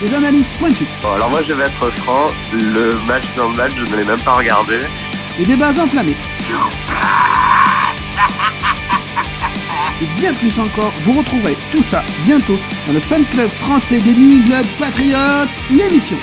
des analyses pointues. Bon, alors moi je vais être franc, le match dans le match, je ne l'ai même pas regardé. Des débats enflammés. Et bien plus encore, vous retrouverez tout ça bientôt dans le fan club français des New England Patriots, l'émission.